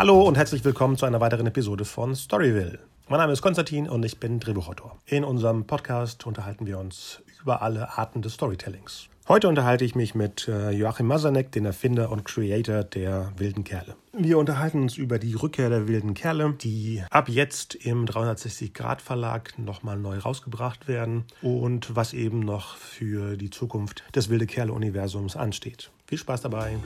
Hallo und herzlich willkommen zu einer weiteren Episode von Storyville. Mein Name ist Konstantin und ich bin Drehbuchautor. In unserem Podcast unterhalten wir uns über alle Arten des Storytellings. Heute unterhalte ich mich mit äh, Joachim Masanek, den Erfinder und Creator der Wilden Kerle. Wir unterhalten uns über die Rückkehr der Wilden Kerle, die ab jetzt im 360-Grad-Verlag nochmal neu rausgebracht werden und was eben noch für die Zukunft des Wilde Kerle-Universums ansteht. Viel Spaß dabei!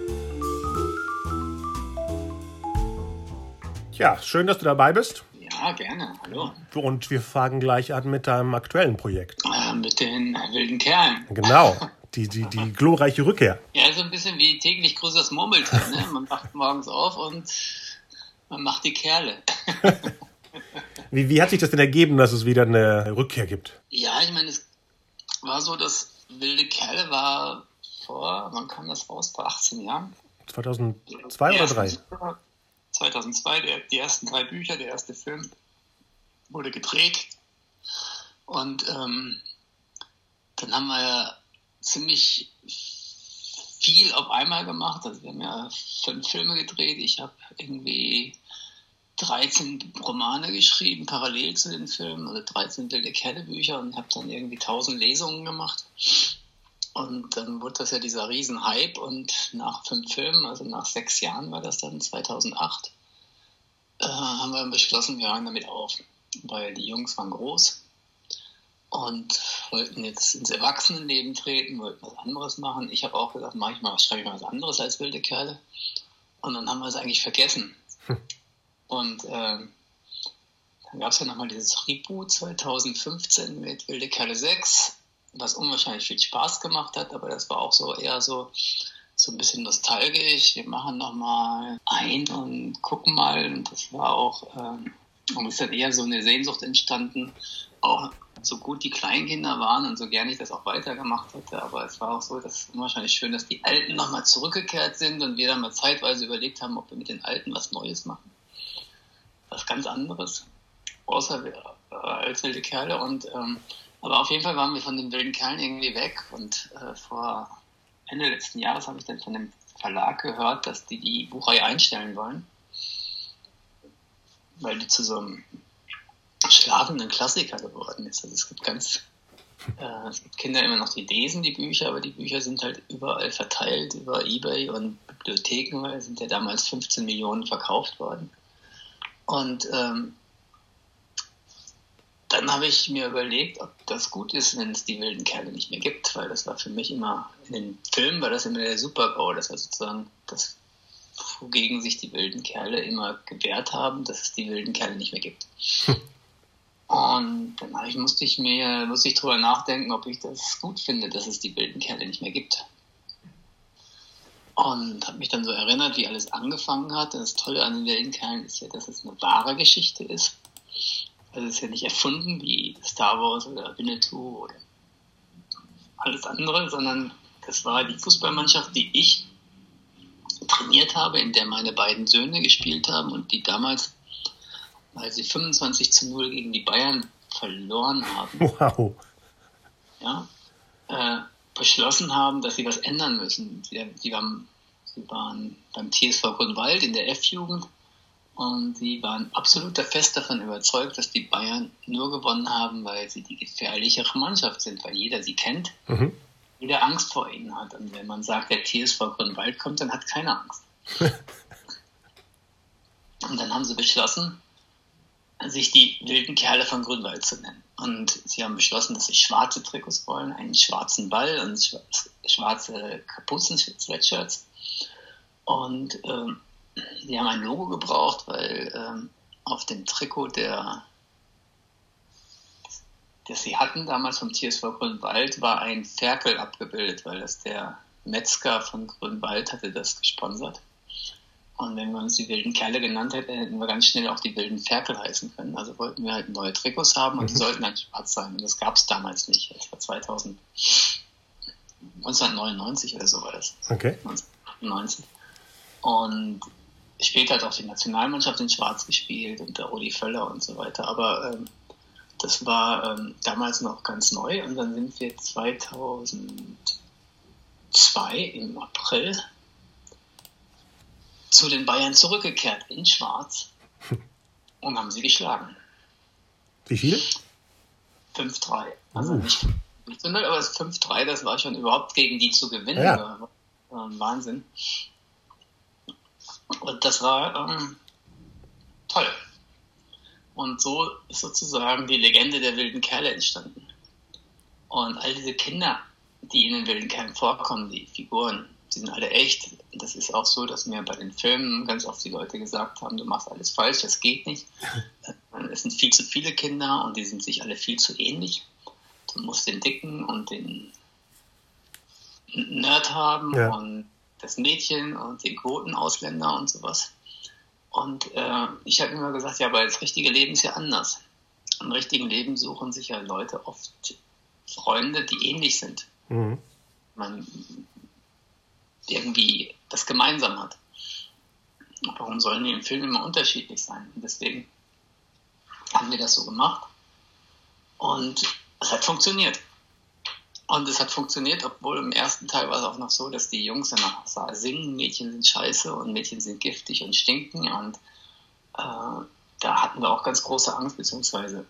Ja, schön, dass du dabei bist. Ja, gerne. Hallo. Und wir fangen gleich an mit deinem aktuellen Projekt. Äh, mit den wilden Kerlen. Genau. Die, die, die glorreiche Rückkehr. Ja, so ein bisschen wie täglich grüßt das Murmeltier. Ne? Man wacht morgens auf und man macht die Kerle. wie, wie hat sich das denn ergeben, dass es wieder eine Rückkehr gibt? Ja, ich meine, es war so, dass wilde Kerle war vor, wann kam das raus? Vor 18 Jahren? 2002 oder 2003? 2002, der, die ersten drei Bücher, der erste Film wurde gedreht. Und ähm, dann haben wir ja ziemlich viel auf einmal gemacht. Also wir haben ja fünf Filme gedreht. Ich habe irgendwie 13 Romane geschrieben, parallel zu den Filmen, oder 13 wilde Kerle-Bücher und habe dann irgendwie 1000 Lesungen gemacht. Und dann wurde das ja dieser Riesenhype und nach fünf Filmen, also nach sechs Jahren war das dann 2008, äh, haben wir beschlossen, wir hören damit auf, weil die Jungs waren groß und wollten jetzt ins Erwachsenenleben treten, wollten was anderes machen. Ich habe auch gesagt, mach ich mal, schreibe ich mal was anderes als wilde Kerle. Und dann haben wir es eigentlich vergessen. Hm. Und ähm, dann gab es ja nochmal dieses Reboot 2015 mit Wilde Kerle 6 was unwahrscheinlich viel Spaß gemacht hat, aber das war auch so eher so, so ein bisschen nostalgisch. Wir machen nochmal ein und gucken mal. Und das war auch, ähm, und es ist dann eher so eine Sehnsucht entstanden, auch so gut die Kleinkinder waren und so gerne ich das auch weitergemacht hätte, aber es war auch so, dass unwahrscheinlich schön, dass die Alten nochmal zurückgekehrt sind und wir dann mal zeitweise überlegt haben, ob wir mit den Alten was Neues machen. Was ganz anderes, außer wir, äh, als wilde Kerle und ähm, aber auf jeden Fall waren wir von den wilden Kerlen irgendwie weg und äh, vor Ende letzten Jahres habe ich dann von dem Verlag gehört, dass die die Buchreihe einstellen wollen, weil die zu so einem schlafenden Klassiker geworden ist. Also es gibt ganz, äh, es gibt Kinder immer noch die lesen die Bücher, aber die Bücher sind halt überall verteilt über eBay und Bibliotheken, weil es sind ja damals 15 Millionen verkauft worden. Und ähm, dann habe ich mir überlegt, ob das gut ist, wenn es die wilden Kerle nicht mehr gibt, weil das war für mich immer, in den Filmen war das immer der Super-GAU, das war sozusagen das, wogegen sich die wilden Kerle immer gewehrt haben, dass es die wilden Kerle nicht mehr gibt. Hm. Und dann ich, musste ich mir, musste ich drüber nachdenken, ob ich das gut finde, dass es die wilden Kerle nicht mehr gibt. Und habe mich dann so erinnert, wie alles angefangen hat. Und das Tolle an den wilden Kerlen ist ja, dass es eine wahre Geschichte ist. Also es ist ja nicht erfunden wie Star Wars oder Winnetou oder alles andere, sondern das war die Fußballmannschaft, die ich trainiert habe, in der meine beiden Söhne gespielt haben und die damals, weil sie 25 zu 0 gegen die Bayern verloren haben, wow. ja, äh, beschlossen haben, dass sie was ändern müssen. Sie, sie, waren, sie waren beim TSV Grünwald in der F-Jugend und sie waren absolut fest davon überzeugt, dass die Bayern nur gewonnen haben, weil sie die gefährlichere Mannschaft sind, weil jeder sie kennt, mhm. jeder Angst vor ihnen hat. Und wenn man sagt, der TSV Grünwald kommt, dann hat keiner Angst. und dann haben sie beschlossen, sich die wilden Kerle von Grünwald zu nennen. Und sie haben beschlossen, dass sie schwarze Trikots wollen, einen schwarzen Ball und schwarze Kapuzen-Sweatshirts. Und ähm, die haben ein Logo gebraucht, weil ähm, auf dem Trikot der das sie hatten damals vom TSV Grünwald war ein Ferkel abgebildet, weil das der Metzger von Grünwald hatte das gesponsert. Und wenn wir uns die wilden Kerle genannt hätten, hätten wir ganz schnell auch die wilden Ferkel heißen können. Also wollten wir halt neue Trikots haben und die mhm. sollten dann schwarz sein. Und das gab es damals nicht. Das war 2000, 1999 oder so war das. Okay. 1998. Und später hat auch die Nationalmannschaft in Schwarz gespielt und der Rudi Völler und so weiter. Aber ähm, das war ähm, damals noch ganz neu und dann sind wir 2002 im April zu den Bayern zurückgekehrt in Schwarz und haben sie geschlagen. Wie viel? 5-3. Also uh. nicht, nicht so null, aber 5-3, das war schon überhaupt gegen die zu gewinnen. Ja. Wahnsinn. Und das war ähm, toll. Und so ist sozusagen die Legende der wilden Kerle entstanden. Und all diese Kinder, die in den wilden Kerlen vorkommen, die Figuren, die sind alle echt. Das ist auch so, dass mir bei den Filmen ganz oft die Leute gesagt haben, du machst alles falsch, das geht nicht. es sind viel zu viele Kinder und die sind sich alle viel zu ähnlich. Du musst den Dicken und den Nerd haben ja. und das Mädchen und den Quotenausländer und sowas. Und äh, ich habe immer gesagt, ja, aber das richtige Leben ist ja anders. Im richtigen Leben suchen sich ja Leute oft Freunde, die ähnlich sind. Mhm. Man irgendwie das gemeinsam hat. Warum sollen die im Film immer unterschiedlich sein? Und deswegen haben wir das so gemacht. Und es hat funktioniert. Und es hat funktioniert, obwohl im ersten Teil war es auch noch so, dass die Jungs immer singen, Mädchen sind scheiße und Mädchen sind giftig und stinken. Und äh, da hatten wir auch ganz große Angst, beziehungsweise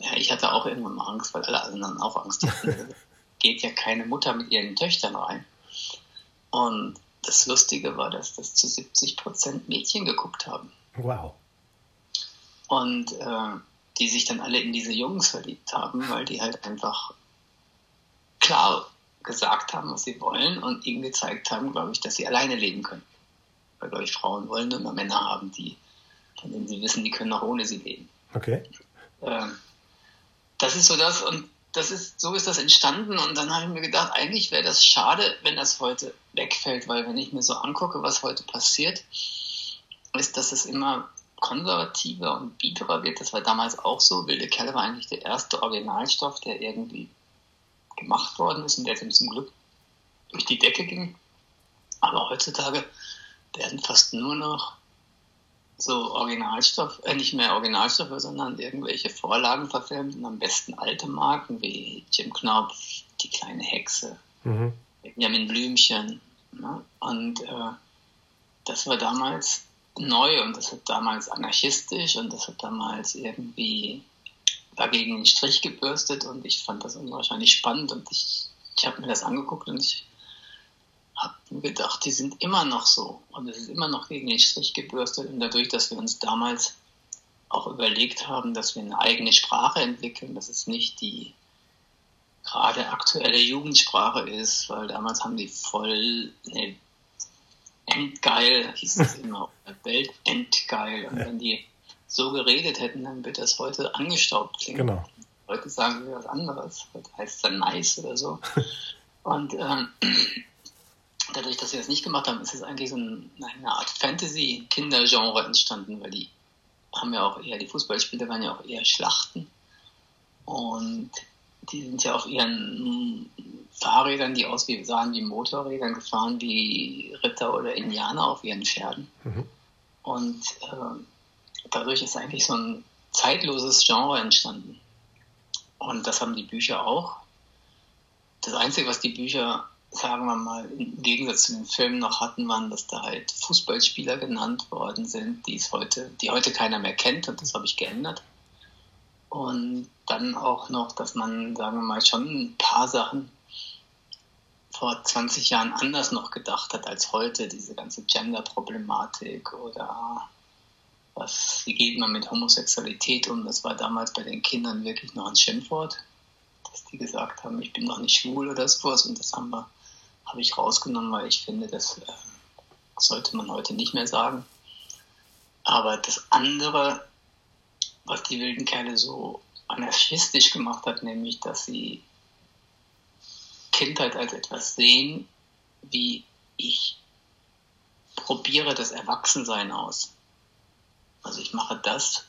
ja, ich hatte auch irgendwann mal Angst, weil alle anderen auch Angst hatten. Geht ja keine Mutter mit ihren Töchtern rein. Und das Lustige war, dass das zu 70 Prozent Mädchen geguckt haben. Wow. Und äh, die sich dann alle in diese Jungs verliebt haben, weil die halt einfach klar gesagt haben, was sie wollen und ihnen gezeigt haben, glaube ich, dass sie alleine leben können. Weil, glaube ich, Frauen wollen nur immer Männer haben, die, von denen sie wissen, die können auch ohne sie leben. Okay. Ähm, das ist so das und das ist, so ist das entstanden und dann habe ich mir gedacht, eigentlich wäre das schade, wenn das heute wegfällt, weil wenn ich mir so angucke, was heute passiert, ist, dass es immer konservativer und biederer wird. Das war damals auch so. Wilde Kerle war eigentlich der erste Originalstoff, der irgendwie gemacht worden ist und der zum Glück durch die Decke ging. Aber heutzutage werden fast nur noch so Originalstoff, äh, nicht mehr Originalstoffe, sondern irgendwelche Vorlagen verfilmt und am besten alte Marken wie Jim Knopf, Die kleine Hexe, mhm. Benjamin Blümchen. Ne? Und äh, das war damals neu und das hat damals anarchistisch und das hat damals irgendwie dagegen den Strich gebürstet und ich fand das unwahrscheinlich spannend und ich, ich habe mir das angeguckt und ich habe mir gedacht, die sind immer noch so und es ist immer noch gegen den Strich gebürstet und dadurch, dass wir uns damals auch überlegt haben, dass wir eine eigene Sprache entwickeln, dass es nicht die gerade aktuelle Jugendsprache ist, weil damals haben die voll ne, Endgeil, hieß es immer, Welt Endgeil und wenn die so geredet hätten, dann wird das heute angestaubt klingen. Genau. Heute sagen wir was anderes. Heute heißt es dann nice oder so. Und ähm, dadurch, dass wir das nicht gemacht haben, ist es eigentlich so ein, eine Art Fantasy-Kindergenre entstanden, weil die haben ja auch eher, die Fußballspiele waren ja auch eher Schlachten. Und die sind ja auf ihren Fahrrädern, die aus wie, sahen wie Motorrädern, gefahren wie Ritter oder Indianer auf ihren Pferden. Mhm. Und äh, dadurch ist eigentlich so ein zeitloses Genre entstanden. Und das haben die Bücher auch. Das Einzige, was die Bücher, sagen wir mal, im Gegensatz zu den Filmen noch hatten, waren, dass da halt Fußballspieler genannt worden sind, die es heute, die heute keiner mehr kennt und das habe ich geändert. Und dann auch noch, dass man, sagen wir mal, schon ein paar Sachen vor 20 Jahren anders noch gedacht hat als heute, diese ganze Gender-Problematik oder was, wie geht man mit Homosexualität um? Das war damals bei den Kindern wirklich noch ein Schimpfwort, dass die gesagt haben, ich bin noch nicht schwul oder sowas. Und das haben wir, habe ich rausgenommen, weil ich finde, das äh, sollte man heute nicht mehr sagen. Aber das andere, was die wilden Kerle so anarchistisch gemacht hat, nämlich, dass sie Kindheit als etwas sehen, wie ich probiere das Erwachsensein aus. Also ich mache das,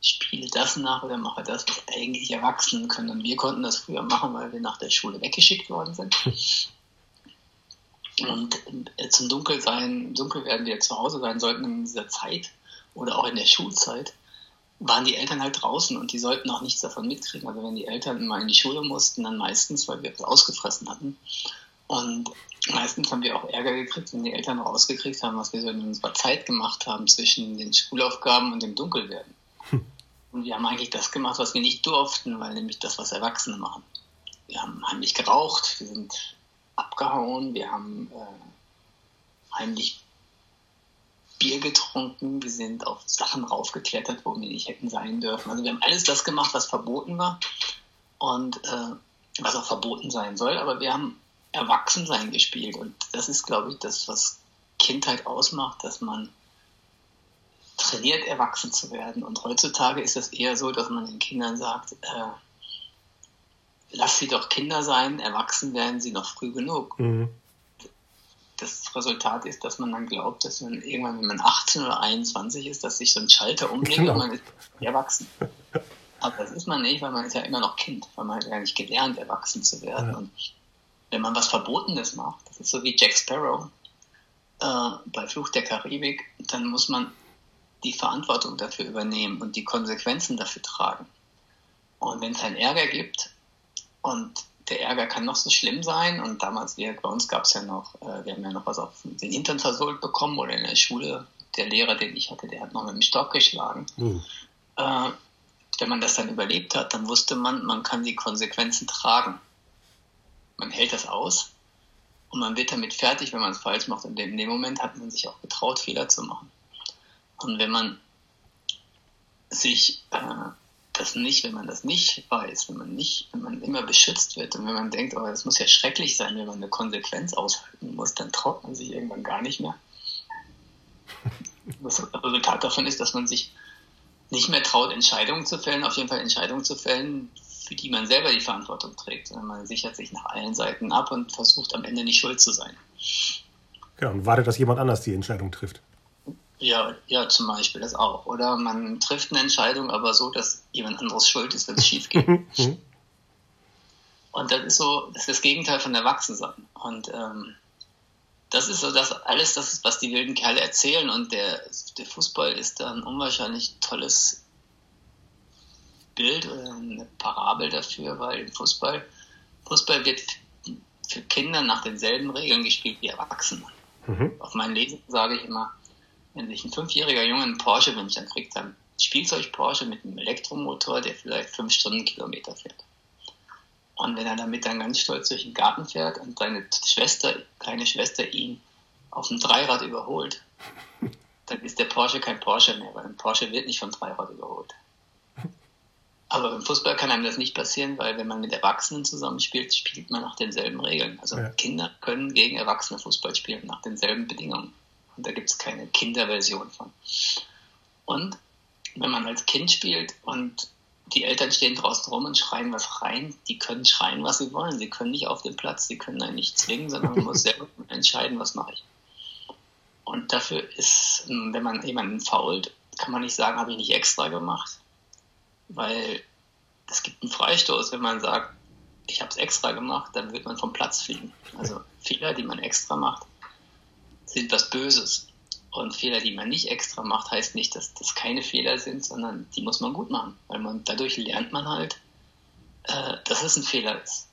spiele das nach oder mache das, was eigentlich Erwachsenen können. Und wir konnten das früher machen, weil wir nach der Schule weggeschickt worden sind. Und äh, zum Dunkel sein, dunkel werden wir zu Hause sein sollten in dieser Zeit oder auch in der Schulzeit, waren die Eltern halt draußen und die sollten auch nichts davon mitkriegen. Also wenn die Eltern mal in die Schule mussten, dann meistens, weil wir was ausgefressen hatten. Und meistens haben wir auch Ärger gekriegt, wenn die Eltern rausgekriegt haben, was wir so in unserer Zeit gemacht haben zwischen den Schulaufgaben und dem Dunkelwerden. Hm. Und wir haben eigentlich das gemacht, was wir nicht durften, weil nämlich das, was Erwachsene machen. Wir haben heimlich geraucht, wir sind abgehauen, wir haben äh, heimlich Bier getrunken, wir sind auf Sachen raufgeklettert, wo wir nicht hätten sein dürfen. Also wir haben alles das gemacht, was verboten war und äh, was auch verboten sein soll, aber wir haben Erwachsensein gespielt. Und das ist, glaube ich, das, was Kindheit ausmacht, dass man trainiert, erwachsen zu werden. Und heutzutage ist es eher so, dass man den Kindern sagt, äh, lass sie doch Kinder sein, erwachsen werden sie noch früh genug. Mhm. Das Resultat ist, dass man dann glaubt, dass man irgendwann, wenn man 18 oder 21 ist, dass sich so ein Schalter umlegt genau. und man ist erwachsen. Aber das ist man nicht, weil man ist ja immer noch Kind, weil man hat ja nicht gelernt, erwachsen zu werden. Ja. Und wenn man was Verbotenes macht, das ist so wie Jack Sparrow äh, bei Fluch der Karibik, dann muss man die Verantwortung dafür übernehmen und die Konsequenzen dafür tragen. Und wenn es einen Ärger gibt und der Ärger kann noch so schlimm sein und damals, wir, bei uns gab es ja noch, äh, wir haben ja noch was auf den Hintern versohlt bekommen oder in der Schule, der Lehrer, den ich hatte, der hat noch mit dem Stock geschlagen. Mhm. Äh, wenn man das dann überlebt hat, dann wusste man, man kann die Konsequenzen tragen man hält das aus und man wird damit fertig, wenn man es falsch macht. Und in dem Moment hat man sich auch getraut, Fehler zu machen. Und wenn man sich äh, das nicht, wenn man das nicht weiß, wenn man nicht, wenn man immer beschützt wird und wenn man denkt, oh, das muss ja schrecklich sein, wenn man eine Konsequenz aushalten muss, dann traut man sich irgendwann gar nicht mehr. Das Resultat davon ist, dass man sich nicht mehr traut, Entscheidungen zu fällen, auf jeden Fall Entscheidungen zu fällen, für die man selber die Verantwortung trägt. Man sichert sich nach allen Seiten ab und versucht am Ende nicht schuld zu sein. Ja, und wartet, dass jemand anders die Entscheidung trifft. Ja, ja, zum Beispiel das auch. Oder man trifft eine Entscheidung, aber so, dass jemand anderes schuld ist, wenn es schief geht. Mhm. und das ist so, das ist das Gegenteil von Erwachsensein. Und ähm, das ist so das alles, das was die wilden Kerle erzählen. Und der, der Fußball ist da ein unwahrscheinlich tolles Bild oder eine Parabel dafür, weil im Fußball, Fußball wird für Kinder nach denselben Regeln gespielt wie Erwachsene. Mhm. Auf meinen Lesen sage ich immer, wenn sich ein fünfjähriger Junge einen Porsche wünscht, dann kriegt er einen Spielzeug-Porsche mit einem Elektromotor, der vielleicht fünf Stundenkilometer fährt. Und wenn er damit dann ganz stolz durch den Garten fährt und seine Schwester, kleine Schwester ihn auf dem Dreirad überholt, dann ist der Porsche kein Porsche mehr, weil ein Porsche wird nicht vom Dreirad überholt. Aber im Fußball kann einem das nicht passieren, weil wenn man mit Erwachsenen zusammenspielt, spielt man nach denselben Regeln. Also ja. Kinder können gegen Erwachsene Fußball spielen, nach denselben Bedingungen. Und da gibt es keine Kinderversion von. Und wenn man als Kind spielt und die Eltern stehen draußen rum und schreien was rein, die können schreien, was sie wollen. Sie können nicht auf dem Platz, sie können einen nicht zwingen, sondern man muss selber entscheiden, was mache ich. Und dafür ist, wenn man jemanden fault, kann man nicht sagen, habe ich nicht extra gemacht weil es gibt einen Freistoß, wenn man sagt, ich habe es extra gemacht, dann wird man vom Platz fliegen. Also Fehler, die man extra macht, sind was Böses. Und Fehler, die man nicht extra macht, heißt nicht, dass das keine Fehler sind, sondern die muss man gut machen. Weil man dadurch lernt man halt, äh, dass es ein Fehler ist.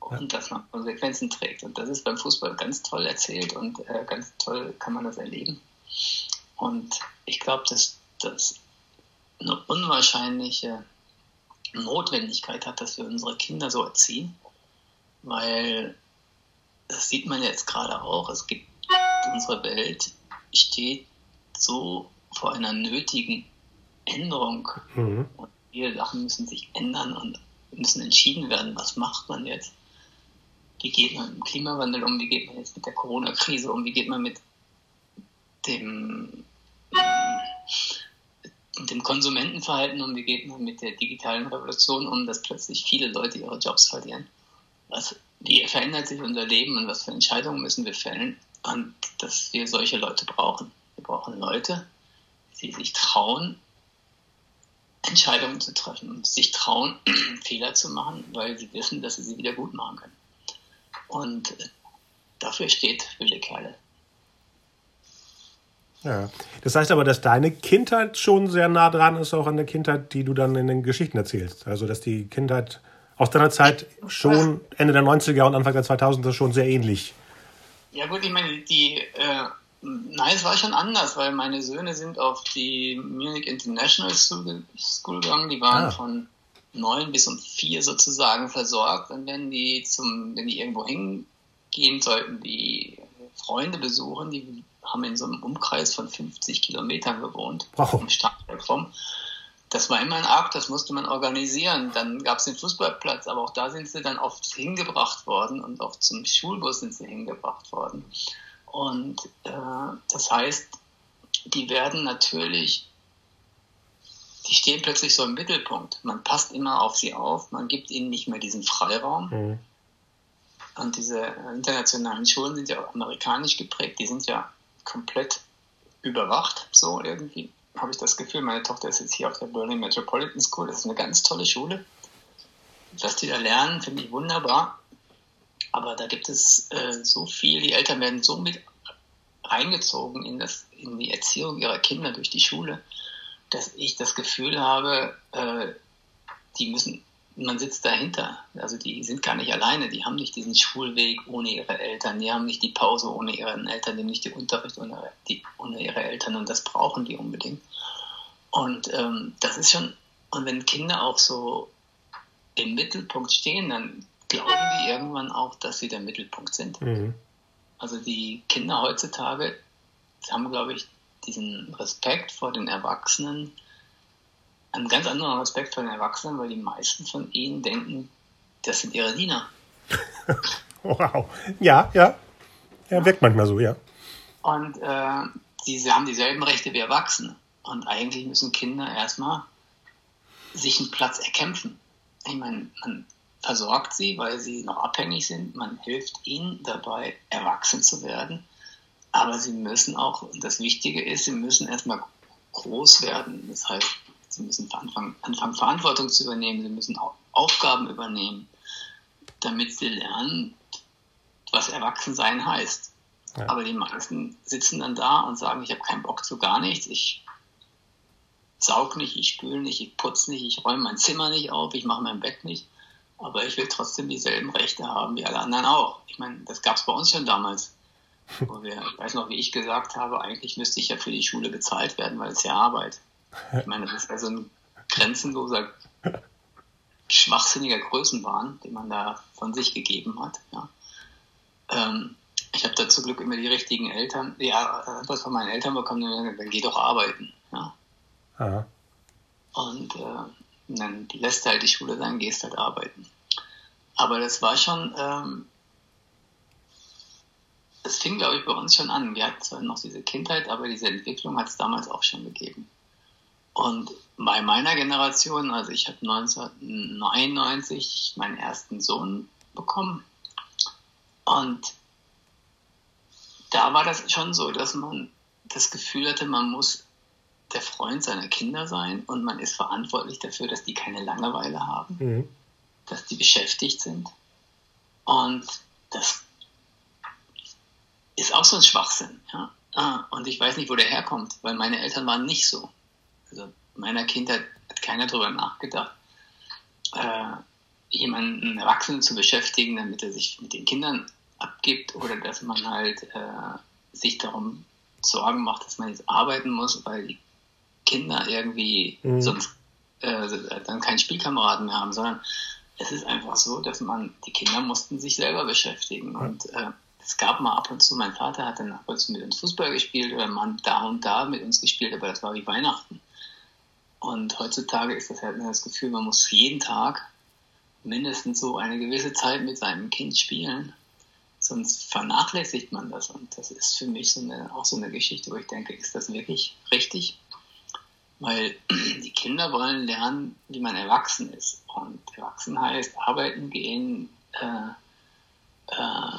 Und dass man Konsequenzen trägt. Und das ist beim Fußball ganz toll erzählt und äh, ganz toll kann man das erleben. Und ich glaube, dass das eine unwahrscheinliche Notwendigkeit hat, dass wir unsere Kinder so erziehen, weil das sieht man jetzt gerade auch. Es gibt unsere Welt steht so vor einer nötigen Änderung mhm. und viele Sachen müssen sich ändern und müssen entschieden werden, was macht man jetzt? Wie geht man mit dem Klimawandel um? Wie geht man jetzt mit der Corona-Krise um? Wie geht man mit dem dem Konsumentenverhalten um, wie geht man mit der digitalen Revolution um, dass plötzlich viele Leute ihre Jobs verlieren. Was, wie verändert sich unser Leben und was für Entscheidungen müssen wir fällen? Und dass wir solche Leute brauchen. Wir brauchen Leute, die sich trauen, Entscheidungen zu treffen und sich trauen, Fehler zu machen, weil sie wissen, dass sie sie wieder gut machen können. Und dafür steht Wilde Kerle. Ja. Das heißt aber, dass deine Kindheit schon sehr nah dran ist, auch an der Kindheit, die du dann in den Geschichten erzählst. Also, dass die Kindheit aus deiner Zeit schon Ende der 90er und Anfang der 2000er schon sehr ähnlich Ja gut, ich meine, die, äh, nein, es war schon anders, weil meine Söhne sind auf die Munich International School, School gegangen, die waren ah. von neun bis um vier sozusagen versorgt und wenn die zum, wenn die irgendwo hingehen sollten, die Freunde besuchen, die haben in so einem Umkreis von 50 Kilometern gewohnt, wow. im Stadtwerk rum das war immer ein Akt, das musste man organisieren. Dann gab es den Fußballplatz, aber auch da sind sie dann oft hingebracht worden und auch zum Schulbus sind sie hingebracht worden. Und äh, das heißt, die werden natürlich, die stehen plötzlich so im Mittelpunkt. Man passt immer auf sie auf, man gibt ihnen nicht mehr diesen Freiraum. Mhm. Und diese internationalen Schulen sind ja auch amerikanisch geprägt, die sind ja komplett überwacht, so irgendwie habe ich das Gefühl, meine Tochter ist jetzt hier auf der Berlin Metropolitan School. Das ist eine ganz tolle Schule. Was die da lernen, finde ich wunderbar. Aber da gibt es äh, so viel, die Eltern werden so mit reingezogen in, das, in die Erziehung ihrer Kinder durch die Schule, dass ich das Gefühl habe, äh, die müssen man sitzt dahinter. Also die sind gar nicht alleine, die haben nicht diesen Schulweg ohne ihre Eltern, die haben nicht die Pause ohne ihren Eltern, die haben nicht den Unterricht ohne, die, ohne ihre Eltern und das brauchen die unbedingt. Und ähm, das ist schon, und wenn Kinder auch so im Mittelpunkt stehen, dann glauben die irgendwann auch, dass sie der Mittelpunkt sind. Mhm. Also die Kinder heutzutage haben, glaube ich, diesen Respekt vor den Erwachsenen, einen ganz anderen Aspekt von den Erwachsenen, weil die meisten von ihnen denken, das sind ihre Diener. wow. Ja, ja. Ja, wirkt manchmal so, ja. Und äh, diese haben dieselben Rechte wie Erwachsene. Und eigentlich müssen Kinder erstmal sich einen Platz erkämpfen. Ich meine, man versorgt sie, weil sie noch abhängig sind. Man hilft ihnen dabei, erwachsen zu werden. Aber sie müssen auch, und das Wichtige ist, sie müssen erstmal groß werden. Das heißt, Sie müssen anfangen, anfangen, Verantwortung zu übernehmen. Sie müssen auch Aufgaben übernehmen, damit sie lernen, was Erwachsensein heißt. Ja. Aber die meisten sitzen dann da und sagen, ich habe keinen Bock zu gar nichts. Ich saug nicht, ich spüle nicht, ich putze nicht, ich räume mein Zimmer nicht auf, ich mache mein Bett nicht. Aber ich will trotzdem dieselben Rechte haben wie alle anderen auch. Ich meine, das gab es bei uns schon damals. Wo wir, ich weiß noch, wie ich gesagt habe, eigentlich müsste ich ja für die Schule bezahlt werden, weil es ja Arbeit. Ich meine, das ist also ein grenzenloser, schwachsinniger Größenwahn, den man da von sich gegeben hat. Ja. Ähm, ich habe da zum Glück immer die richtigen Eltern, ja, was von meinen Eltern bekommen, dann geh doch arbeiten. Ja. Aha. Und äh, dann lässt halt die Schule sein, gehst halt arbeiten. Aber das war schon, ähm, das fing, glaube ich, bei uns schon an. Wir hatten zwar noch diese Kindheit, aber diese Entwicklung hat es damals auch schon gegeben. Und bei meiner Generation, also ich habe 1999 meinen ersten Sohn bekommen. Und da war das schon so, dass man das Gefühl hatte, man muss der Freund seiner Kinder sein und man ist verantwortlich dafür, dass die keine Langeweile haben, mhm. dass die beschäftigt sind. Und das ist auch so ein Schwachsinn. Ja? Ah, und ich weiß nicht, wo der herkommt, weil meine Eltern waren nicht so. Also in meiner Kindheit hat keiner darüber nachgedacht, äh, jemanden Erwachsenen zu beschäftigen, damit er sich mit den Kindern abgibt oder dass man halt äh, sich darum Sorgen macht, dass man jetzt arbeiten muss, weil die Kinder irgendwie mhm. sonst äh, dann keinen Spielkameraden mehr haben, sondern es ist einfach so, dass man, die Kinder mussten sich selber beschäftigen und äh, es gab mal ab und zu, mein Vater hat dann ab und zu mit uns Fußball gespielt oder man da und da mit uns gespielt, aber das war wie Weihnachten. Und heutzutage ist das halt das Gefühl, man muss jeden Tag mindestens so eine gewisse Zeit mit seinem Kind spielen. Sonst vernachlässigt man das. Und das ist für mich so eine, auch so eine Geschichte, wo ich denke, ist das wirklich richtig? Weil die Kinder wollen lernen, wie man erwachsen ist. Und erwachsen heißt arbeiten gehen, äh, äh,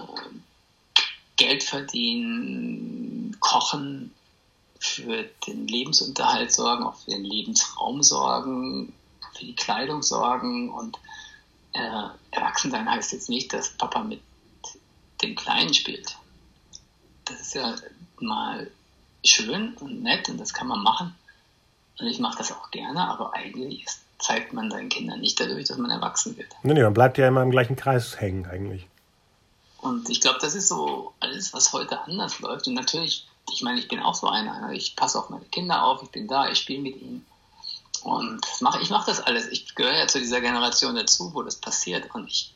Geld verdienen, kochen, für den Lebensunterhalt sorgen, auch für den Lebensraum sorgen, für die Kleidung sorgen und äh, Erwachsensein heißt jetzt nicht, dass Papa mit dem Kleinen spielt. Das ist ja mal schön und nett und das kann man machen. Und ich mache das auch gerne, aber eigentlich zeigt man seinen Kindern nicht dadurch, dass man erwachsen wird. Nee, nee, man bleibt ja immer im gleichen Kreis hängen eigentlich. Und ich glaube, das ist so alles, was heute anders läuft. Und natürlich, ich meine, ich bin auch so einer. Ich passe auf meine Kinder auf, ich bin da, ich spiele mit ihnen. Und mach, ich mache das alles. Ich gehöre ja zu dieser Generation dazu, wo das passiert. Und ich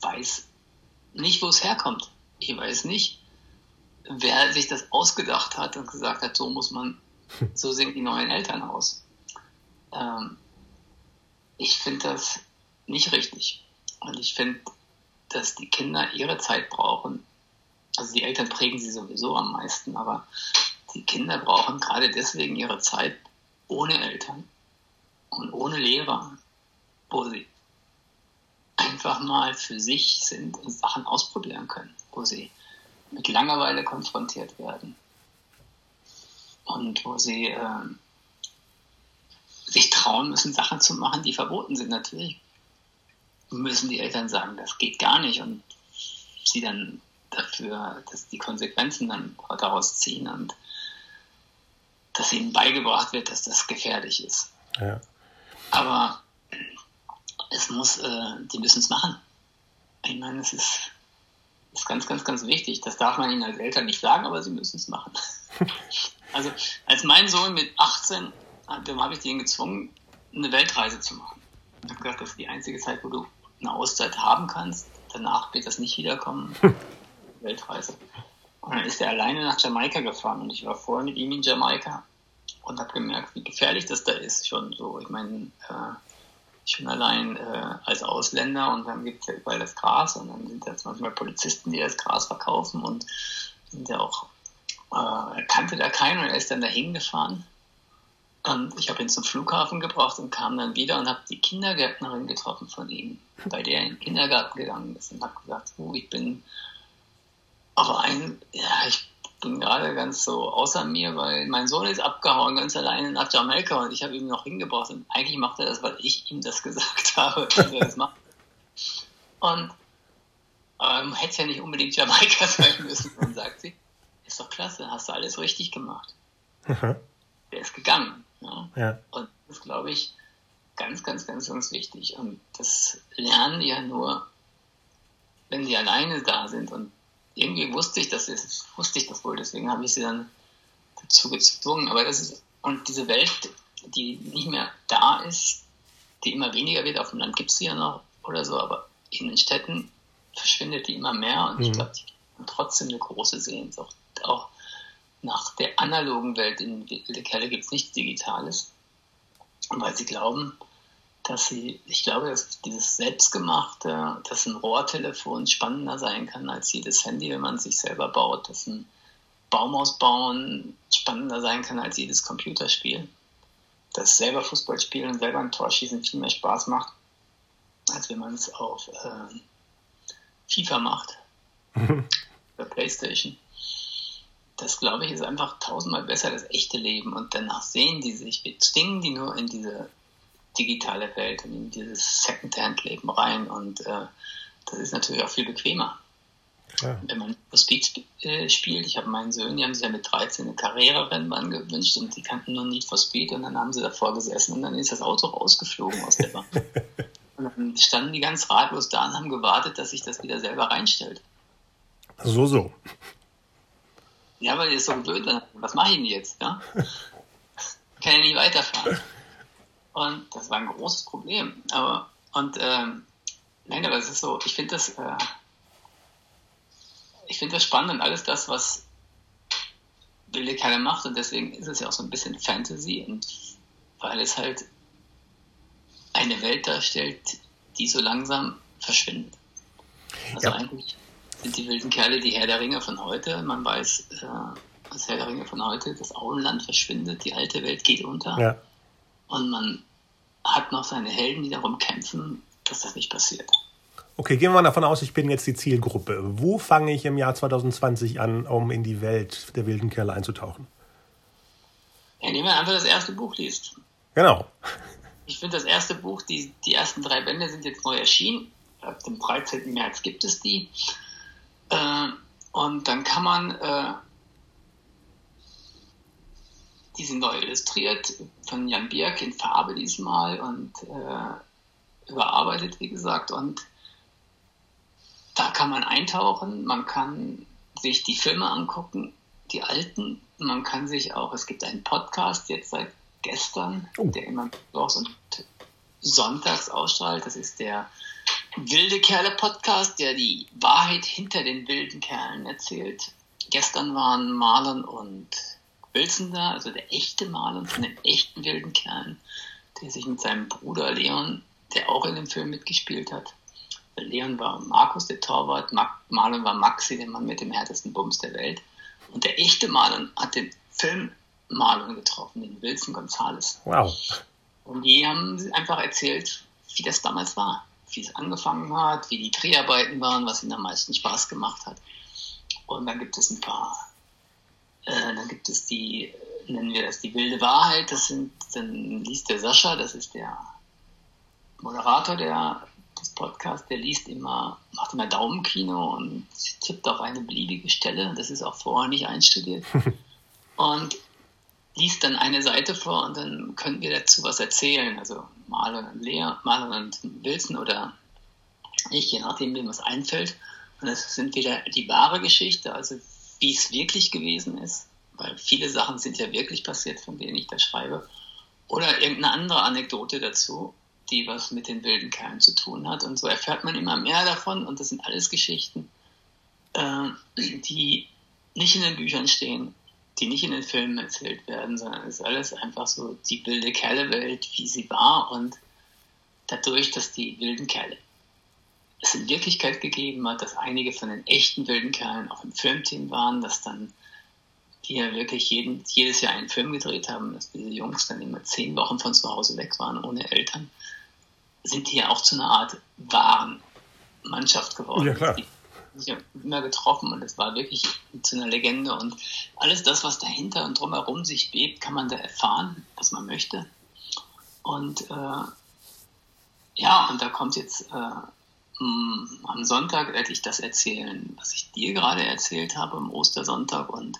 weiß nicht, wo es herkommt. Ich weiß nicht, wer sich das ausgedacht hat und gesagt hat, so muss man, so sehen die neuen Eltern aus. Ähm, ich finde das nicht richtig. Und ich finde, dass die Kinder ihre Zeit brauchen. Also die Eltern prägen sie sowieso am meisten, aber die Kinder brauchen gerade deswegen ihre Zeit ohne Eltern und ohne Lehrer, wo sie einfach mal für sich sind und Sachen ausprobieren können, wo sie mit Langeweile konfrontiert werden und wo sie äh, sich trauen müssen, Sachen zu machen, die verboten sind. Natürlich müssen die Eltern sagen, das geht gar nicht und sie dann dafür, dass die Konsequenzen dann daraus ziehen und dass ihnen beigebracht wird, dass das gefährlich ist. Ja. Aber es muss, äh, die müssen es machen. Ich meine, es ist, ist ganz, ganz, ganz wichtig. Das darf man ihnen als Eltern nicht sagen, aber sie müssen es machen. also als mein Sohn mit 18, dann habe ich den gezwungen, eine Weltreise zu machen. Ich habe gesagt, das ist die einzige Zeit, wo du eine Auszeit haben kannst. Danach wird das nicht wiederkommen. Weltreise. Und dann ist er alleine nach Jamaika gefahren und ich war vorher mit ihm in Jamaika und habe gemerkt, wie gefährlich das da ist. Schon so, ich meine, äh, schon allein äh, als Ausländer und dann gibt es ja überall das Gras und dann sind jetzt manchmal Polizisten, die das Gras verkaufen und sind ja auch, äh, er kannte da keinen und er ist dann dahin gefahren. Und ich habe ihn zum Flughafen gebracht und kam dann wieder und habe die Kindergärtnerin getroffen von ihm, bei der er in den Kindergarten gegangen ist und habe gesagt, oh, ich bin aber ein, ja, ich bin gerade ganz so außer mir, weil mein Sohn ist abgehauen, ganz alleine nach Jamaika und ich habe ihn noch hingebracht. Und eigentlich macht er das, weil ich ihm das gesagt habe, dass er das macht. Und ähm, hätte ja nicht unbedingt Jamaika sein müssen. Und sagt sie, ist doch klasse, hast du alles richtig gemacht. Mhm. Der ist gegangen. Ja? ja. Und das glaube ich ganz, ganz, ganz, ganz wichtig. Und das lernen die ja nur, wenn sie alleine da sind und irgendwie wusste ich das, wusste ich das wohl, deswegen habe ich sie dann dazu gezwungen. Aber das ist, und diese Welt, die nicht mehr da ist, die immer weniger wird, auf dem Land gibt es sie ja noch oder so, aber in den Städten verschwindet die immer mehr und mhm. ich glaube, die haben trotzdem eine große Sehnsucht. Auch nach der analogen Welt in Wilde Kerle gibt es nichts Digitales, weil sie glauben, dass sie, ich glaube, dass dieses Selbstgemachte, dass ein Rohrtelefon spannender sein kann als jedes Handy, wenn man sich selber baut, dass ein Baum ausbauen spannender sein kann als jedes Computerspiel. Dass selber Fußball spielen und selber ein Tor schießen viel mehr Spaß macht, als wenn man es auf äh, FIFA macht. Oder Playstation. Das glaube ich ist einfach tausendmal besser das echte Leben und danach sehen die sich, wir zwingen die nur in diese digitale Welt und in dieses Secondhand-Leben rein. Und äh, das ist natürlich auch viel bequemer. Ja. Wenn man Speed äh, spielt, ich habe meinen Söhnen, die haben sich ja mit 13 eine Karriererennbahn gewünscht und die kannten nur Need for Speed und dann haben sie davor gesessen und dann ist das Auto rausgeflogen aus der Bahn. und dann standen die ganz ratlos da und haben gewartet, dass sich das wieder selber reinstellt. So, so. Ja, weil die ist so gewöhnt, was mache ich denn jetzt? Ja? Kann ja nicht weiterfahren. Und das war ein großes Problem. Aber, und ähm, nein, aber es ist so, ich finde das, äh, ich finde das spannend und alles das, was Wilde Kerle macht und deswegen ist es ja auch so ein bisschen Fantasy und weil es halt eine Welt darstellt, die so langsam verschwindet. Also ja. eigentlich sind die wilden Kerle die Herr der Ringe von heute. Man weiß, äh, das Herr der Ringe von heute, das Auenland verschwindet, die alte Welt geht unter. Ja. Und man hat noch seine Helden, die darum kämpfen, dass das nicht passiert. Okay, gehen wir mal davon aus, ich bin jetzt die Zielgruppe. Wo fange ich im Jahr 2020 an, um in die Welt der wilden Kerle einzutauchen? Ja, indem man einfach das erste Buch liest. Genau. Ich finde das erste Buch, die, die ersten drei Bände sind jetzt neu erschienen. Ab dem 13. März gibt es die. Äh, und dann kann man äh, die sind neu illustriert von Jan Bierk in Farbe diesmal und äh, überarbeitet, wie gesagt. Und da kann man eintauchen, man kann sich die Filme angucken, die alten. Man kann sich auch, es gibt einen Podcast jetzt seit gestern, oh. der immer mittwochs und sonntags ausstrahlt. Das ist der Wilde Kerle Podcast, der die Wahrheit hinter den wilden Kerlen erzählt. Gestern waren Marlon und Wilson da, also der echte Marlon von den echten wilden Kerlen, der sich mit seinem Bruder Leon, der auch in dem Film mitgespielt hat, Leon war Markus, der Torwart, Marlon war Maxi, der Mann mit dem härtesten Bums der Welt. Und der echte Marlon hat den Film Marlon getroffen, den Wilson Gonzales. Wow. Und die haben einfach erzählt, wie das damals war, wie es angefangen hat, wie die Dreharbeiten waren, was ihnen am meisten Spaß gemacht hat. Und dann gibt es ein paar, äh, dann gibt es die, nennen wir das die wilde Wahrheit, das sind, dann liest der Sascha, das ist der Moderator der des Podcasts, der liest immer, macht immer Daumenkino und tippt auf eine beliebige Stelle. Das ist auch vorher nicht einstudiert. und liest dann eine Seite vor und dann können wir dazu was erzählen. Also Marlon und Lea, Marlon und Wilson oder ich, je nachdem, wem was einfällt. Und das sind wieder die wahre Geschichte, also wie es wirklich gewesen ist, weil viele Sachen sind ja wirklich passiert, von denen ich da schreibe. Oder irgendeine andere Anekdote dazu die was mit den wilden Kerlen zu tun hat. Und so erfährt man immer mehr davon. Und das sind alles Geschichten, äh, die nicht in den Büchern stehen, die nicht in den Filmen erzählt werden, sondern es ist alles einfach so die wilde Kerle-Welt, wie sie war. Und dadurch, dass die wilden Kerle es in Wirklichkeit gegeben hat, dass einige von den echten wilden Kerlen auch im Filmteam waren, dass dann die ja wirklich jeden, jedes Jahr einen Film gedreht haben, dass diese Jungs dann immer zehn Wochen von zu Hause weg waren ohne Eltern sind die ja auch zu einer Art wahren Mannschaft geworden. Ja, klar. Die sich ja immer getroffen und es war wirklich zu einer Legende und alles das, was dahinter und drumherum sich bebt, kann man da erfahren, was man möchte. Und äh, ja, und da kommt jetzt äh, am Sonntag werde ich das erzählen, was ich dir gerade erzählt habe am Ostersonntag und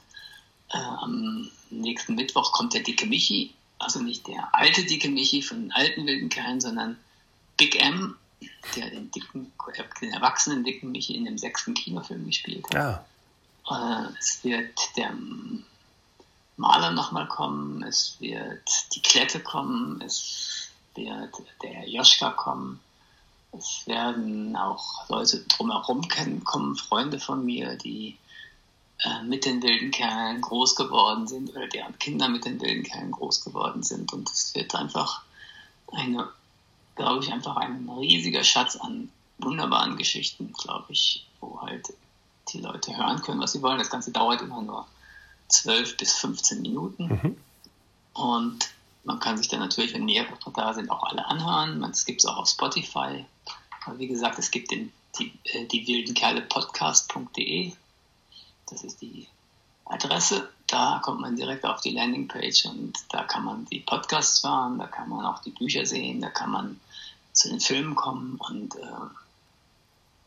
äh, am nächsten Mittwoch kommt der dicke Michi, also nicht der alte dicke Michi von den alten wilden Kerlen, sondern Big M, der den dicken, den erwachsenen dicken Michi in dem sechsten Kinofilm gespielt hat. Ja. Äh, es wird der Maler nochmal kommen, es wird die Klette kommen, es wird der Joschka kommen, es werden auch Leute drumherum kommen, Freunde von mir, die äh, mit den wilden Kerlen groß geworden sind oder deren Kinder mit den wilden Kerlen groß geworden sind. Und es wird einfach eine glaube ich, einfach ein riesiger Schatz an wunderbaren Geschichten, glaube ich, wo halt die Leute hören können, was sie wollen. Das Ganze dauert immer nur 12 bis 15 Minuten. Mhm. Und man kann sich dann natürlich, wenn mehrere da sind, auch alle anhören. Es gibt es auch auf Spotify. Wie gesagt, es gibt den, die, äh, die wilden Kerle Podcast.de. Das ist die Adresse. Da kommt man direkt auf die Landingpage und da kann man die Podcasts hören, da kann man auch die Bücher sehen, da kann man zu den Filmen kommen und äh,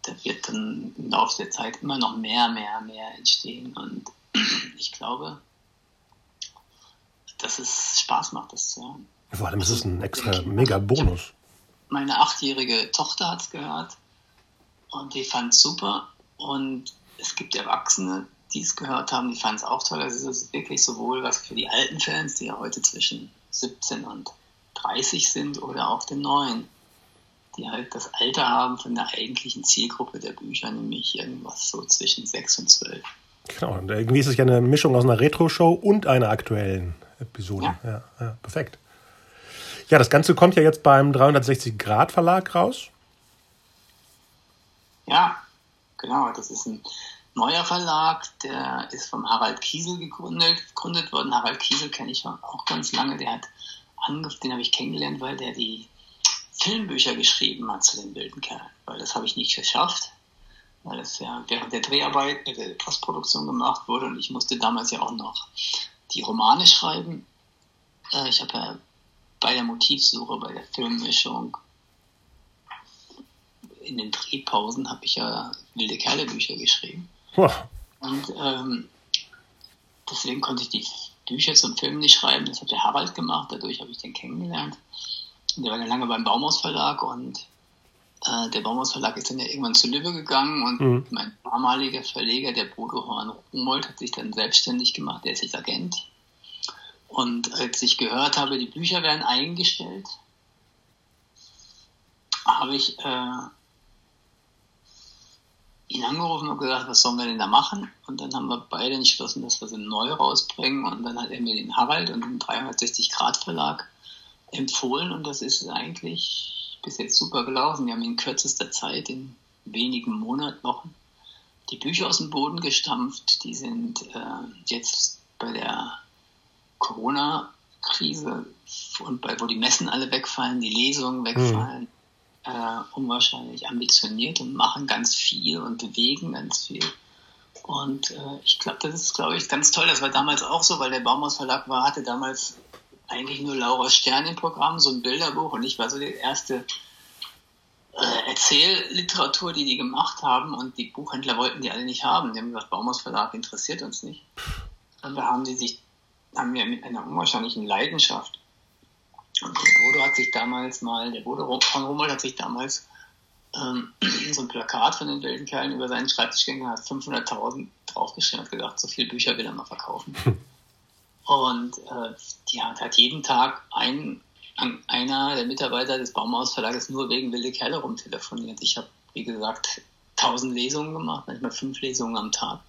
da wird dann im Laufe der Zeit immer noch mehr, mehr, mehr entstehen und ich glaube, dass es Spaß macht, das zu hören. Vor allem ist es ein extra mega Bonus. Meine achtjährige Tochter hat es gehört und die fand es super und es gibt Erwachsene, die es gehört haben, die fanden es auch toll. Also es ist wirklich sowohl was für die alten Fans, die ja heute zwischen 17 und 30 sind, oder auch den neuen, die halt das Alter haben von der eigentlichen Zielgruppe der Bücher, nämlich irgendwas so zwischen 6 und 12. Genau, und irgendwie ist es ja eine Mischung aus einer Retro-Show und einer aktuellen Episode. Ja. Ja, ja, perfekt. Ja, das Ganze kommt ja jetzt beim 360 Grad Verlag raus. Ja, genau. Das ist ein neuer Verlag, der ist vom Harald Kiesel gegründet, gegründet worden. Harald Kiesel kenne ich auch ganz lange. Der hat den habe ich kennengelernt, weil der die Filmbücher geschrieben hat zu den wilden Kerlen. Weil das habe ich nicht geschafft, weil das ja während der Dreharbeit, mit der Postproduktion gemacht wurde und ich musste damals ja auch noch die Romane schreiben. Äh, ich habe ja bei der Motivsuche, bei der Filmmischung, in den Drehpausen habe ich ja wilde Kerle Bücher geschrieben. Und ähm, deswegen konnte ich die Bücher zum Film nicht schreiben. Das hat der Harald gemacht, dadurch habe ich den kennengelernt. Und der war dann lange beim Baumhaus Verlag und Äh, der Baumhaus Verlag ist dann ja irgendwann zu Lübbe gegangen und mhm. mein damaliger Verleger, der Bodo Horn Rumold, hat sich dann selbstständig gemacht, der ist jetzt Agent. Und als ich gehört habe, die Bücher werden eingestellt, habe ich äh, ihn angerufen und gesagt, was sollen wir denn da machen? Und dann haben wir beide entschlossen, dass wir sie neu rausbringen. Und dann hat er mir den Harald und den 360-Grad-Verlag empfohlen. Und das ist eigentlich bis jetzt super gelaufen. Wir haben in kürzester Zeit, in wenigen Monaten, Wochen, die Bücher aus dem Boden gestampft. Die sind äh, jetzt bei der Corona-Krise und bei, wo die Messen alle wegfallen, die Lesungen wegfallen, mhm äh, unwahrscheinlich ambitioniert und machen ganz viel und bewegen ganz viel. Und äh, ich glaube, das ist, glaube ich, ganz toll. Das war damals auch so, weil der Baumhaus Verlag war, hatte damals eigentlich nur Laura Stern im Programm, so ein Bilderbuch. Und ich war so die erste äh, Erzählliteratur, die die gemacht haben. Und die Buchhändler wollten die alle nicht haben. Die haben gesagt, Baumhaus Verlag interessiert uns nicht. Und da haben die sich, haben wir mit einer unwahrscheinlichen Leidenschaft und der Bodo hat sich damals mal, der Bodo von Humboldt hat sich damals ähm, so ein Plakat von den wilden Kerlen über seinen Schreibtisch gegangen, hat 500.000 draufgeschrieben und gedacht, so viele Bücher will er mal verkaufen. und äh, die hat, hat jeden Tag ein, einer der Mitarbeiter des Baumhausverlages nur wegen wilde Kerle rumtelefoniert. Ich habe, wie gesagt, 1000 Lesungen gemacht, manchmal fünf Lesungen am Tag.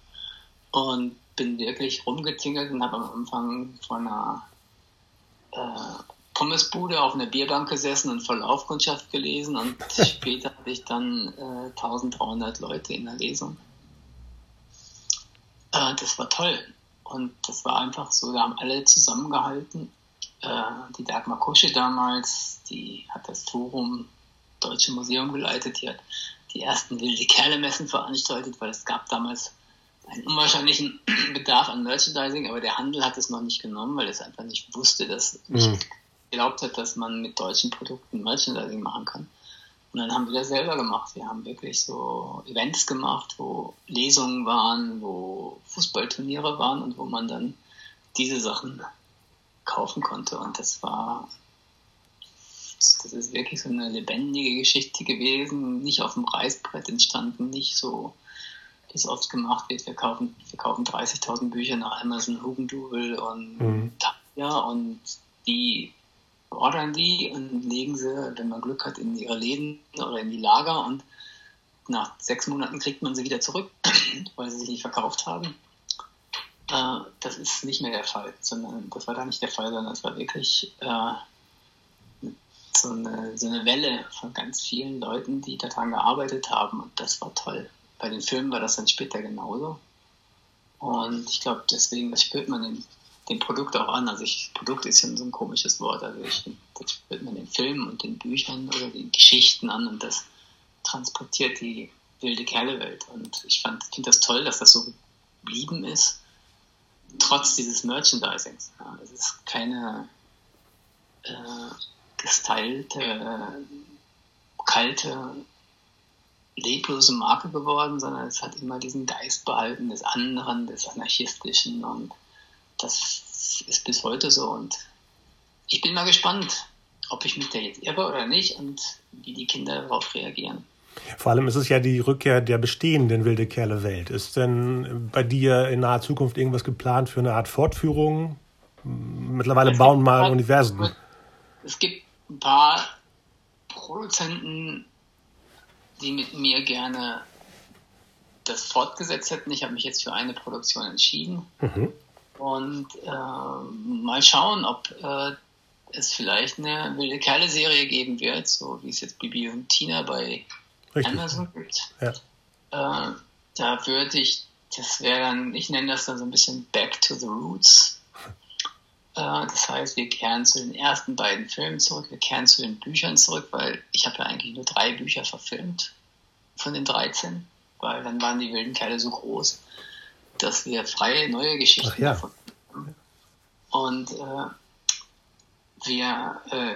Und bin wirklich rumgetingelt und habe am Anfang von einer äh, Pommesbude auf einer Bierbank gesessen und voll Laufkundschaft gelesen und später hatte ich dann äh, 1300 Leute in der Lesung. Äh, das war toll und das war einfach so, wir haben alle zusammengehalten. Äh, die Dagmar Kusche damals, die hat das Forum Deutsche Museum geleitet, die hat die ersten wilde Kerle-Messen veranstaltet, weil es gab damals einen unwahrscheinlichen Bedarf an Merchandising, aber der Handel hat es noch nicht genommen, weil es einfach nicht wusste, dass mhm geglaubt hat, dass man mit deutschen Produkten Merchandising machen kann. Und dann haben wir das selber gemacht. Wir haben wirklich so Events gemacht, wo Lesungen waren, wo Fußballturniere waren und wo man dann diese Sachen kaufen konnte. Und das war, das ist wirklich so eine lebendige Geschichte gewesen, nicht auf dem Reißbrett entstanden, nicht so, es oft gemacht wird. Wir kaufen, wir kaufen 30.000 Bücher nach Amazon, Hugendubel und mhm. ja, und die ordern die und legen sie, wenn man Glück hat, in ihre Läden oder in die Lager und nach sechs Monaten kriegt man sie wieder zurück, weil sie sich nicht verkauft haben. Äh, das ist nicht mehr der Fall, sondern das war da nicht der Fall, sondern es war wirklich äh, so, eine, so eine Welle von ganz vielen Leuten, die daran gearbeitet haben und das war toll. Bei den Filmen war das dann später genauso. Und ich glaube, deswegen, das spürt man in dem Produkt auch an. Also ich, Produkt ist ja so ein komisches Wort. Also ich, das spürt man den Filmen und den Büchern oder den Geschichten an und das transportiert die wilde Kerlewelt. Und ich finde das toll, dass das so geblieben ist, trotz dieses Merchandisings. Ja, es ist keine äh, gestylte, kalte, leblose Marke geworden, sondern es hat immer diesen Geist behalten des anderen, des Anarchistischen und das ist bis heute so und ich bin mal gespannt, ob ich mich da jetzt irre oder nicht und wie die Kinder darauf reagieren. Vor allem ist es ja die Rückkehr der bestehenden wilde Kerle Welt. Ist denn bei dir in naher Zukunft irgendwas geplant für eine Art Fortführung? Mittlerweile es bauen mal Universen. Es gibt ein paar Produzenten, die mit mir gerne das fortgesetzt hätten. Ich habe mich jetzt für eine Produktion entschieden. Mhm. Und äh, mal schauen, ob äh, es vielleicht eine wilde Kerle-Serie geben wird, so wie es jetzt Bibi und Tina bei Richtig. Amazon gibt. Ja. Äh, da würde ich, das wäre dann, ich nenne das dann so ein bisschen Back to the Roots. Äh, das heißt, wir kehren zu den ersten beiden Filmen zurück, wir kehren zu den Büchern zurück, weil ich habe ja eigentlich nur drei Bücher verfilmt von den 13, weil dann waren die wilden Kerle so groß dass wir freie neue Geschichten Ach, ja. davon haben. Und äh, wir äh,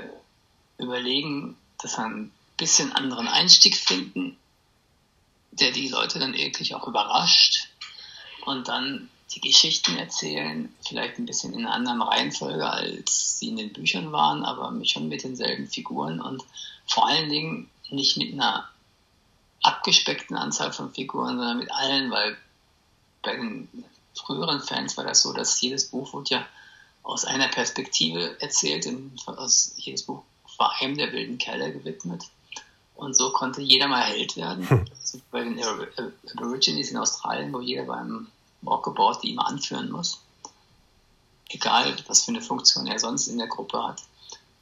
überlegen, dass wir ein bisschen anderen Einstieg finden, der die Leute dann wirklich auch überrascht und dann die Geschichten erzählen, vielleicht ein bisschen in einer anderen Reihenfolge, als sie in den Büchern waren, aber schon mit denselben Figuren und vor allen Dingen nicht mit einer abgespeckten Anzahl von Figuren, sondern mit allen, weil bei den früheren Fans war das so, dass jedes Buch wurde ja aus einer Perspektive erzählt, aus, jedes Buch war einem der wilden Kerle gewidmet. Und so konnte jeder mal Held werden. Hm. Also bei den Aborigines in Australien, wo jeder beim Walkabout die immer anführen muss. Egal, was für eine Funktion er sonst in der Gruppe hat.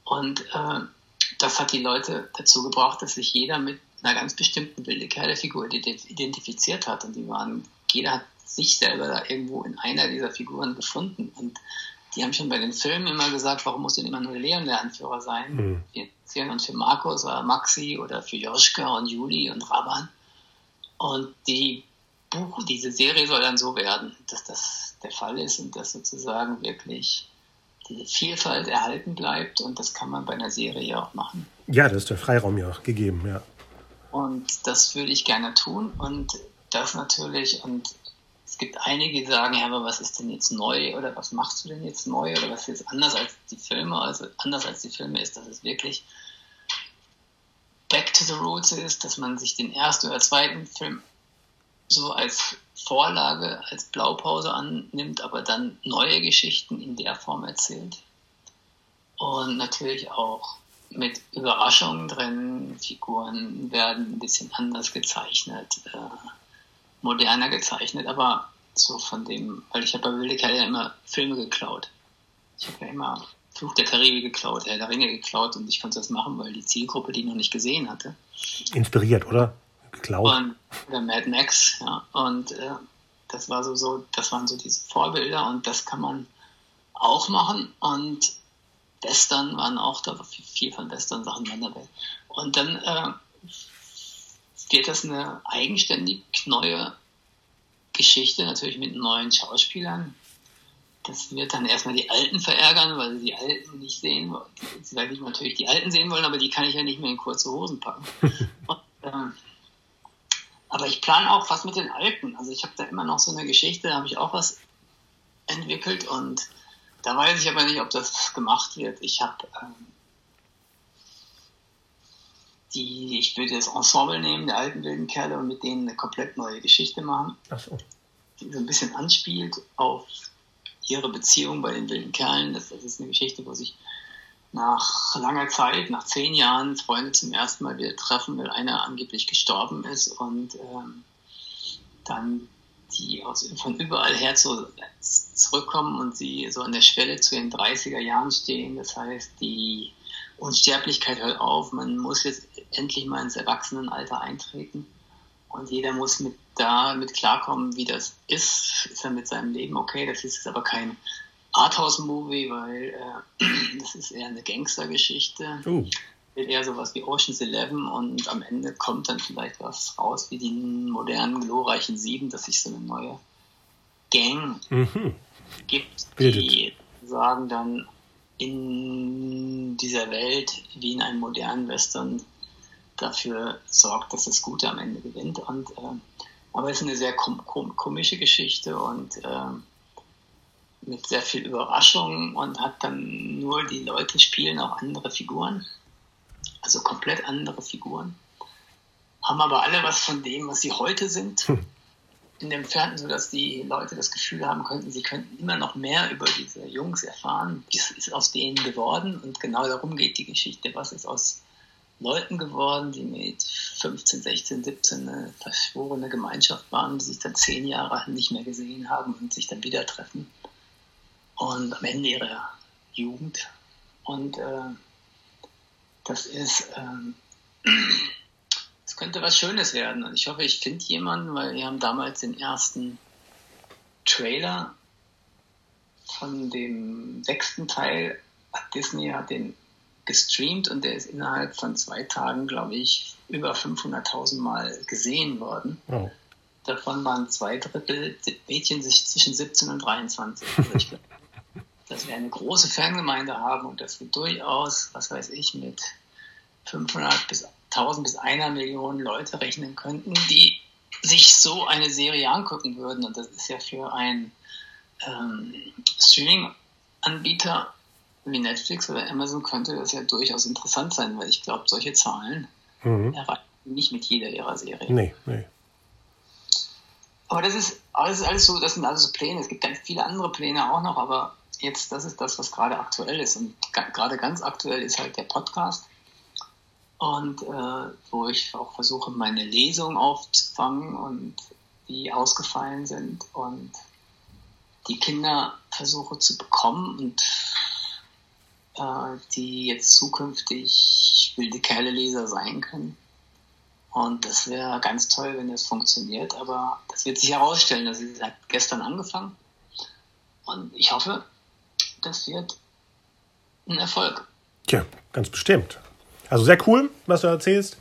Und äh, das hat die Leute dazu gebracht, dass sich jeder mit einer ganz bestimmten wilde Kerle-Figur identifiziert hat. Und die waren, jeder hat sich selber da irgendwo in einer dieser Figuren gefunden. Und die haben schon bei den Filmen immer gesagt, warum muss denn immer nur Leon der Anführer sein? Mhm. Wir erzählen uns für Markus oder Maxi oder für Joschka und Juli und Raban. Und die Buch, diese Serie soll dann so werden, dass das der Fall ist und dass sozusagen wirklich diese Vielfalt erhalten bleibt und das kann man bei einer Serie auch machen. Ja, das ist der Freiraum ja auch gegeben, ja. Und das würde ich gerne tun und das natürlich und es gibt einige, die sagen, ja, aber was ist denn jetzt neu oder was machst du denn jetzt neu oder was ist jetzt anders als die Filme? Also anders als die Filme ist, dass es wirklich back to the roots ist, dass man sich den ersten oder zweiten Film so als Vorlage, als Blaupause annimmt, aber dann neue Geschichten in der Form erzählt. Und natürlich auch mit Überraschungen drin. Figuren werden ein bisschen anders gezeichnet. Äh, moderner gezeichnet, aber so von dem, weil ich habe bei Wilde Kerle ja immer Filme geklaut. Ich habe ja immer Fluch der Karibik geklaut, Herr der Ringe geklaut und ich konnte das machen, weil die Zielgruppe die noch nicht gesehen hatte. Inspiriert, oder? Geklaut. Und, oder Mad Max, ja. Und äh, das war so, so, das waren so diese Vorbilder und das kann man auch machen und Western waren auch da, viel von Western-Sachen dabei. Und dann äh, wird das eine eigenständig neue Geschichte, natürlich mit neuen Schauspielern. Das wird dann erstmal die Alten verärgern, weil sie die Alten nicht sehen wollen. Weil die natürlich die Alten sehen wollen, aber die kann ich ja nicht mehr in kurze Hosen packen. Und, ähm, aber ich plane auch was mit den Alten. Also ich habe da immer noch so eine Geschichte, da habe ich auch was entwickelt und da weiß ich aber nicht, ob das gemacht wird. Ich habe ähm, die, ich würde das Ensemble nehmen, der alten wilden Kerle, und mit denen eine komplett neue Geschichte machen. Ach so. Die so ein bisschen anspielt auf ihre Beziehung bei den wilden Kerlen. Das, das ist eine Geschichte, wo sich nach langer Zeit, nach zehn Jahren, Freunde zum ersten Mal wieder treffen, weil einer angeblich gestorben ist und ähm, dann die aus, von überall her zu, zurückkommen und sie so an der Schwelle zu den 30er Jahren stehen. Das heißt, die Unsterblichkeit hört auf, man muss jetzt endlich mal ins Erwachsenenalter eintreten und jeder muss mit da mit klarkommen, wie das ist. Ist er mit seinem Leben okay? Das ist jetzt aber kein Arthouse-Movie, weil äh, das ist eher eine Gangstergeschichte. Uh. Wird eher sowas wie Ocean's Eleven und am Ende kommt dann vielleicht was raus wie die modernen, glorreichen Sieben, dass sich so eine neue Gang mhm. gibt, die sagen dann, in dieser Welt wie in einem modernen Western dafür sorgt, dass das Gute am Ende gewinnt. Und, äh, aber es ist eine sehr kom kom komische Geschichte und äh, mit sehr viel Überraschung und hat dann nur die Leute spielen auch andere Figuren, also komplett andere Figuren, haben aber alle was von dem, was sie heute sind. Hm in dem Entfernten, sodass die Leute das Gefühl haben könnten, sie könnten immer noch mehr über diese Jungs erfahren. Was ist aus denen geworden? Und genau darum geht die Geschichte. Was ist aus Leuten geworden, die mit 15, 16, 17 eine verschworene Gemeinschaft waren, die sich dann zehn Jahre nicht mehr gesehen haben und sich dann wieder treffen. Und am Ende ihrer Jugend. Und äh, das ist. Äh, es könnte was Schönes werden. Und ich hoffe, ich finde jemanden, weil wir haben damals den ersten Trailer von dem sechsten Teil. Disney hat den gestreamt und der ist innerhalb von zwei Tagen, glaube ich, über 500.000 Mal gesehen worden. Oh. Davon waren zwei Drittel Mädchen sich zwischen 17 und 23. Also ich glaube, dass wir eine große Fangemeinde haben und dass wir durchaus, was weiß ich, mit 500 bis 1000 bis einer Million Leute rechnen könnten, die sich so eine Serie angucken würden. Und das ist ja für einen ähm, Streaming-Anbieter wie Netflix oder Amazon könnte das ja durchaus interessant sein, weil ich glaube, solche Zahlen mhm. erreichen nicht mit jeder ihrer Serien. Nee, nee. Aber das ist, das ist alles so, das sind alles so Pläne. Es gibt ganz viele andere Pläne auch noch, aber jetzt, das ist das, was gerade aktuell ist. Und gerade ganz aktuell ist halt der Podcast. Und äh, wo ich auch versuche, meine Lesung aufzufangen und die ausgefallen sind und die Kinder versuche zu bekommen und äh, die jetzt zukünftig wilde Kerle-Leser sein können. Und das wäre ganz toll, wenn das funktioniert, aber das wird sich herausstellen. Das hat gestern angefangen. Und ich hoffe, das wird ein Erfolg. Tja, ganz bestimmt. Also sehr cool, was du erzählst.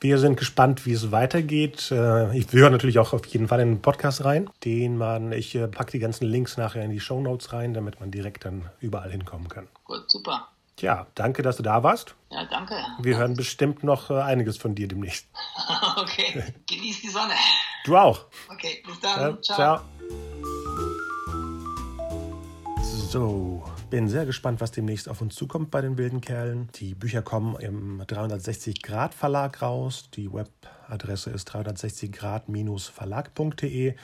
Wir sind gespannt, wie es weitergeht. Äh, ich höre natürlich auch auf jeden Fall in den Podcast rein, den man, ich äh, packe die ganzen Links nachher in die Show Notes rein, damit man direkt dann überall hinkommen kann. Gut, super. Tja, danke, dass du da warst. Ja, danke. Wir hören bestimmt noch äh, einiges von dir demnächst. okay, genieß die Sonne. Du auch. Okay, bis dann. Ja, ciao. ciao. So, bin sehr gespannt, was demnächst auf uns zukommt bei den wilden Kerlen. Die Bücher kommen im 360 Grad Verlag raus. Die Webadresse ist 360 Grad-verlag.de.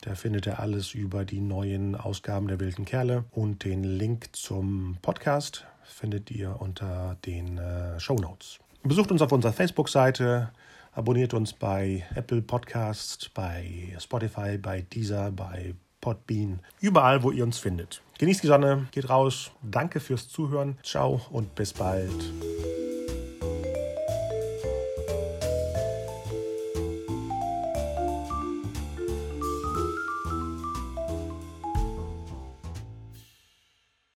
Da findet ihr alles über die neuen Ausgaben der wilden Kerle und den Link zum Podcast findet ihr unter den äh, Show Notes. Besucht uns auf unserer Facebook-Seite, abonniert uns bei Apple Podcasts, bei Spotify, bei Deezer, bei Podbean, überall, wo ihr uns findet. Genießt die Sonne, geht raus. Danke fürs Zuhören. Ciao und bis bald.